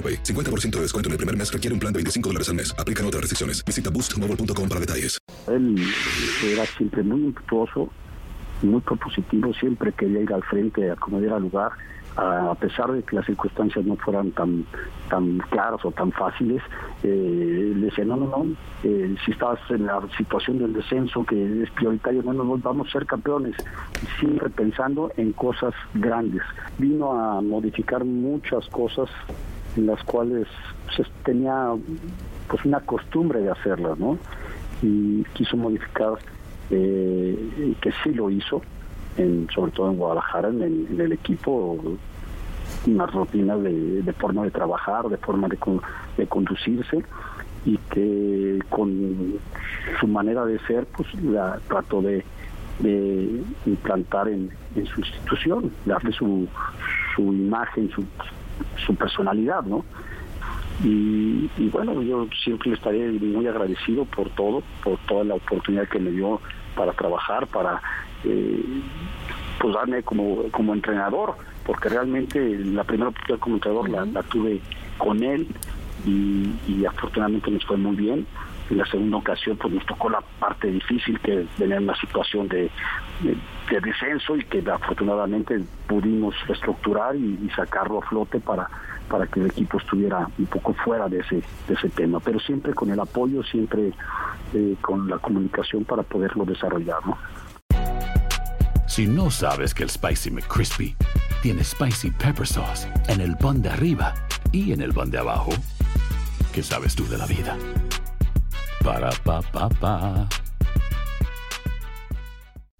AroPay. 50% de descuento en el primer mes requiere un plan de 25 dólares al mes. Aplican otras restricciones. Visita boostmobile.com para detalles. Él era siempre muy impetuoso, muy propositivo, siempre quería ir al frente a como diera lugar, a pesar de que las circunstancias no fueran tan tan claras o tan fáciles, eh, decía, no, no, no, eh, si estás en la situación del descenso que es prioritario, no nos vamos a ser campeones, siempre pensando en cosas grandes. Vino a modificar muchas cosas en las cuales pues, tenía pues una costumbre de hacerlas, ¿no? Y quiso modificar, eh, que sí lo hizo, en, sobre todo en Guadalajara, en el, en el equipo, unas rutinas de, de, forma de trabajar, de forma de, de, conducirse y que con su manera de ser, pues la trató de, de implantar en, en, su institución, darle su, su imagen, su, su personalidad, ¿no? Y, y, bueno, yo siempre le estaré muy agradecido por todo, por toda la oportunidad que me dio para trabajar, para eh, pues darme como, como entrenador, porque realmente la primera oportunidad como entrenador la, la tuve con él y, y, afortunadamente nos fue muy bien. En la segunda ocasión pues nos tocó la parte difícil que venía en una situación de, de, de, descenso y que afortunadamente pudimos reestructurar y, y sacarlo a flote para para que el equipo estuviera un poco fuera de ese, de ese tema, pero siempre con el apoyo, siempre eh, con la comunicación para poderlo desarrollar. ¿no? Si no sabes que el Spicy McCrispy tiene Spicy Pepper Sauce en el pan de arriba y en el pan de abajo, ¿qué sabes tú de la vida? Para, pa, pa, pa.